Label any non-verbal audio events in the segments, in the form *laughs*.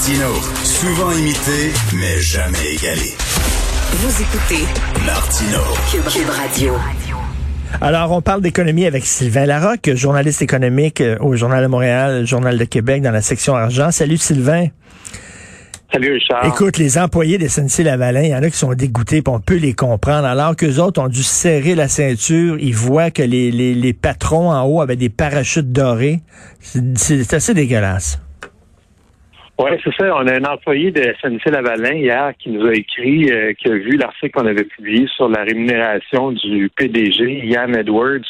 Martino, souvent imité, mais jamais égalé. Vous écoutez Martino. Cube, Cube Radio. Alors, on parle d'économie avec Sylvain Larocque, journaliste économique euh, au Journal de Montréal, Journal de Québec, dans la section argent. Salut Sylvain. Salut Richard. Écoute, les employés de SNC-Lavalin, il y en a qui sont dégoûtés, puis on peut les comprendre. Alors qu'eux autres ont dû serrer la ceinture, ils voient que les, les, les patrons en haut avaient des parachutes dorés. C'est assez dégueulasse. Oui, c'est ça. On a un employé de SNC-Lavalin hier qui nous a écrit, euh, qui a vu l'article qu'on avait publié sur la rémunération du PDG, Ian Edwards,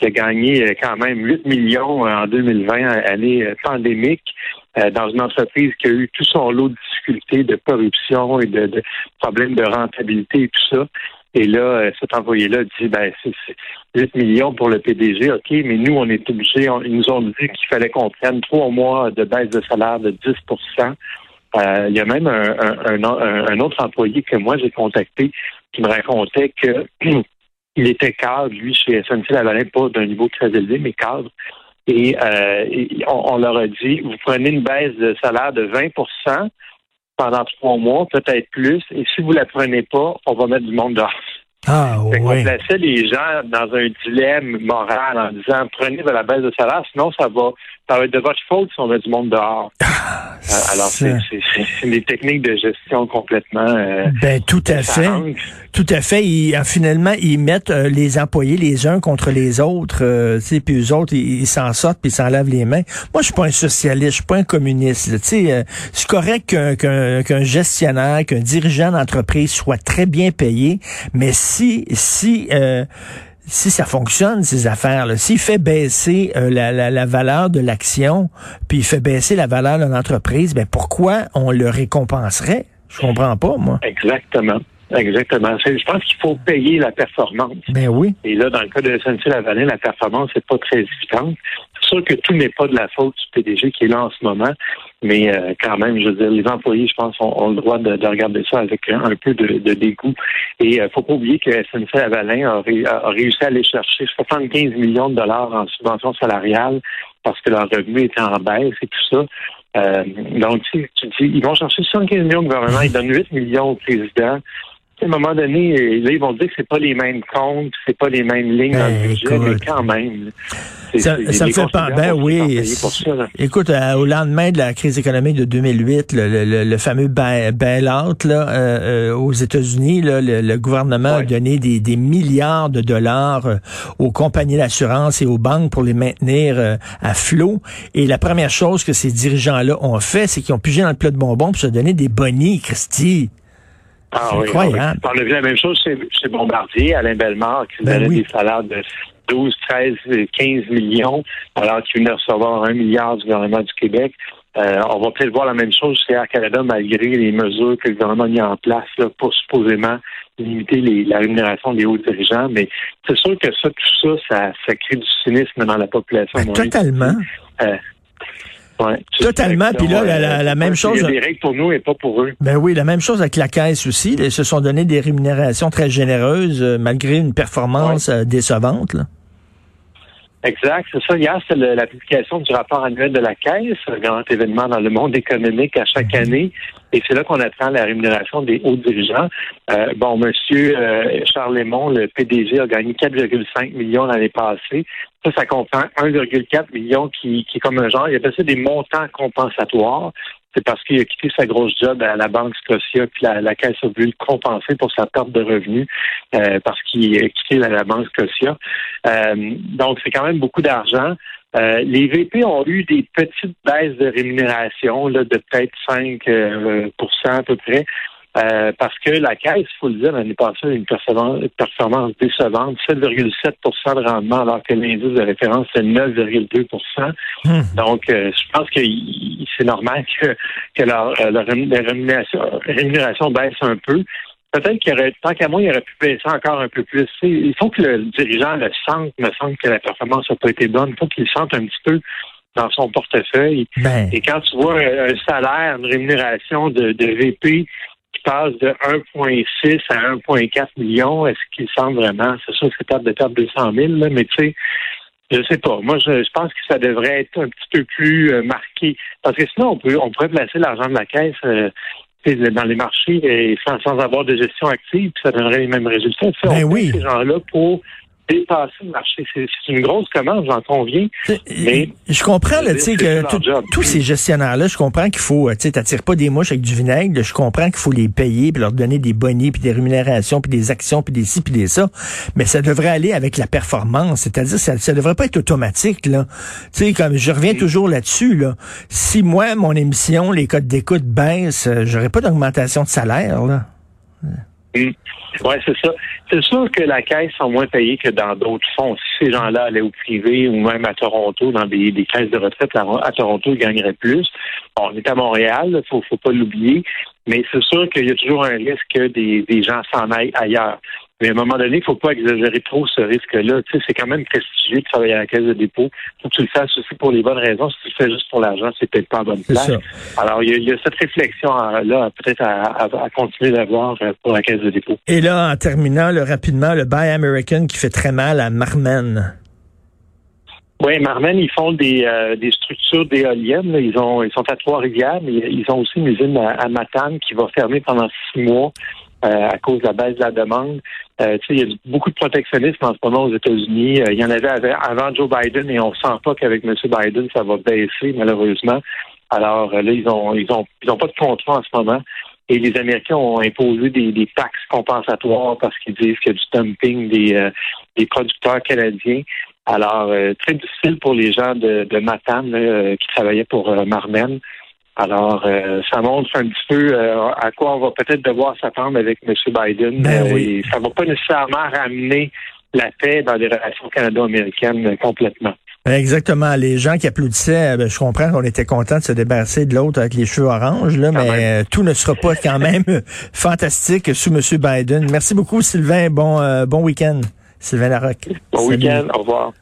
qui a gagné euh, quand même 8 millions en 2020, année euh, pandémique, euh, dans une entreprise qui a eu tout son lot de difficultés de corruption et de, de problèmes de rentabilité et tout ça. Et là, euh, cet employé-là dit, ben, c'est c'est 8 millions pour le PDG, OK, mais nous, on est obligés, ils nous ont dit qu'il fallait qu'on prenne trois mois de baisse de salaire de 10% Euh, Il y a même un, autre employé que moi, j'ai contacté qui me racontait que *clears throat* il était cadre, lui, chez SNC-Lavalin, pas d'un niveau très élevé, mais cadre. Et, euh, on leur a dit, vous prenez une baisse de salaire de 20 pendant trois mois, peut-être plus, et si vous la prenez pas, on va mettre du monde dehors. Ah *laughs* Fait oui. plaçait les gens dans un dilemme moral en disant prenez de la baisse de salaire, sinon ça va, ça va être de votre faute si on met du monde dehors. *laughs* Euh, alors c'est des techniques de gestion complètement euh, Ben tout à fait. Tout à fait. Ils, euh, finalement, ils mettent euh, les employés les uns contre les autres. Euh, tu sais, puis eux autres, ils s'en sortent puis ils s'en lavent les mains. Moi, je suis pas un socialiste, je suis pas un communiste. Tu sais, c'est correct qu'un qu'un qu'un gestionnaire, qu'un dirigeant d'entreprise soit très bien payé, mais si si euh, si ça fonctionne, ces affaires-là, s'il fait baisser euh, la, la, la valeur de l'action, puis il fait baisser la valeur de l'entreprise, ben pourquoi on le récompenserait? Je comprends pas, moi. Exactement. Exactement. Je pense qu'il faut payer la performance. Ben oui. Et là, dans le cas de SNC-Lavalin, la performance n'est pas très évidente. C'est sûr que tout n'est pas de la faute du PDG qui est là en ce moment, mais euh, quand même, je veux dire, les employés, je pense, ont, le droit de, de regarder ça avec un, peu de, dégoût. Et euh, faut pas oublier que SNC-Lavalin a, ré- a réussi à aller chercher 75 millions de dollars en subvention salariale parce que leur revenu était en baisse et tout ça. Euh, donc, tu, tu ils vont chercher 75 millions au gouvernement, ils donnent 8 millions au président. À un moment donné, là, ils vont dire que c'est pas les mêmes comptes, c'est pas les mêmes lignes dans le budget, écoute. mais quand même. Ça, ça me fait pas. contribuables Ben oui. Écoute, euh, au lendemain de la crise économique de 2008, le, le- le- fameux bail- bail-out là, euh, euh, aux États-Unis, là, le, le gouvernement a donné des, des milliards de dollars euh, aux compagnies d'assurance et aux banques pour les maintenir à flot. Et la première chose que ces dirigeants-là ont fait, c'est qu'ils ont pigé dans le plat de bonbons pour se donner des bonnies, Christy. Ah C'est oui, incroyable. On a vu la même chose chez, chez Bombardier, Alain Bellemare, qui Ben donnait oui. des salaires de 12, 13, 15 millions, alors qu'il venait recevoir un milliard du gouvernement du Québec. Euh, on va peut-être voir la même chose chez Air Canada, malgré les mesures que le gouvernement a mis en place là, pour supposément limiter les- la rémunération des hauts dirigeants. Mais c'est sûr que ça, tout ça, ça, ça crée du cynisme dans la population. Ben, totalement. Euh, ouais. Totalement. Puis là, la- la- la même chose- Il y a des règles pour nous et pas pour eux. Ben oui, la même chose avec la caisse aussi. Ils se sont donné des rémunérations très généreuses euh, malgré une performance euh, décevante. Là. Exact, c'est ça. Hier, c'est la publication du rapport annuel de la Caisse, un grand événement dans le monde économique à chaque année. Et c'est là qu'on apprend la rémunération des hauts dirigeants. Euh, bon, Monsieur euh, Charles Lemont, le PDG, a gagné 4,5 millions l'année passée. Ça, ça comprend 1,4 million qui, qui est comme un genre, il appelle ça des montants compensatoires. C'est parce qu'il a quitté sa grosse job à la Banque Scotia, puis la, la Caisse a voulu le compenser pour sa perte de revenus euh, parce qu'il a quitté la, la Banque Scotia. Euh, donc, c'est quand même beaucoup d'argent. Euh, les VP ont eu des petites baisses de rémunération là, de peut-être 5 euh, à peu près. Euh, parce que la caisse, il faut le dire, l'année passée, a une performance, décevante, 7,7% de rendement, alors que l'indice de référence, c'est 9,2% Hmm. Donc, euh, je pense que c'est normal que, que leur, euh, leur rémunération baisse un peu. Peut-être qu'il y aurait, tant qu'à moi, il aurait pu baisser encore un peu plus. Il faut que le dirigeant le sente, me semble que la performance n'a pas été bonne. Il faut qu'il le sente un petit peu dans son portefeuille. Ben, Et quand tu vois un, salaire, une rémunération de, de VP qui passe de 1,6 à 1,4 million, est-ce qu'il sent vraiment? C'est sûr que c'est de perdre 200 000, là, mais tu sais, je sais pas. Moi, je, je pense que ça devrait être un petit peu plus euh, marqué. Parce que sinon, on peut on pourrait placer l'argent de la caisse euh, dans les marchés et sans, sans avoir de gestion active, puis ça donnerait les mêmes résultats. Sais, Ben on oui. paye ces gens-là pour dépasser le marché. C'est une grosse commande, j'en conviens. Mais- je comprends là, tu que tous ces gestionnaires-là, je comprends qu'il faut, euh, tu sais, t'attires pas des mouches avec du vinaigre. Je comprends qu'il faut les payer puis leur donner des bonnets puis des rémunérations puis des actions puis des ci puis des ça. Mais ça devrait aller avec la performance, c'est-à-dire ça, ça devrait pas être automatique là. Tu sais, comme je reviens toujours là-dessus là. Si moi mon émission, les codes d'écoute baissent, euh, j'aurais pas d'augmentation de salaire là. Oui, c'est ça. C'est sûr que la caisse sont moins payées que dans d'autres fonds. Si ces gens-là allaient au privé ou même à Toronto, dans des, des caisses de retraite à, Toronto, ils gagneraient plus. On est à Montréal, il faut, faut pas l'oublier, mais c'est sûr qu'il y a toujours un risque que des, des gens s'en aillent ailleurs. Mais à un moment donné, il faut pas exagérer trop ce risque-là. Tu sais, c'est quand même prestigieux de travailler à la caisse de dépôt. Faut que tu le fasses aussi pour les bonnes raisons. Si tu le fais juste pour l'argent, c'est peut-être pas en bonne place. Alors, il y, a, il y a cette réflexion-là, peut-être à, à- à continuer d'avoir euh, pour la caisse de dépôt. Et là, en terminant rapidement, le Buy American qui fait très mal à Marmen. Oui, Marmen, ils font des, euh, des structures d'éoliennes. là. Ils ont ils sont à Trois-Rivières, mais ils ont aussi une usine à, à Matane qui va fermer pendant six mois euh, à cause de la baisse de la demande. Euh, il y a beaucoup de protectionnisme en ce moment aux États-Unis. Euh, il y en avait avant, Joe Biden et on sent pas qu'avec M. Biden, ça va baisser, malheureusement. Alors euh, là, ils ont ils ont ils ont pas de contrat en ce moment. Et les Américains ont imposé des, des taxes compensatoires parce qu'ils disent qu'il y a du dumping des, euh, des producteurs canadiens. Alors, euh, très difficile pour les gens de, de là, qui travaillaient pour Marmen. Alors, euh, ça montre un petit peu euh, à quoi on va peut-être devoir s'attendre avec M. Biden. Ben Euh, oui. et ça va pas nécessairement ramener la paix dans les relations canado-américaines euh, complètement. Exactement. Les gens qui applaudissaient, ben, je comprends qu'on était content de se débarrasser de l'autre avec les cheveux oranges, là, mais même. euh, tout ne sera pas quand même *laughs* fantastique sous M. Biden. Merci beaucoup, Sylvain. Bon, euh, bon week-end. Sylvain Larocque. Bon week-end. Au revoir.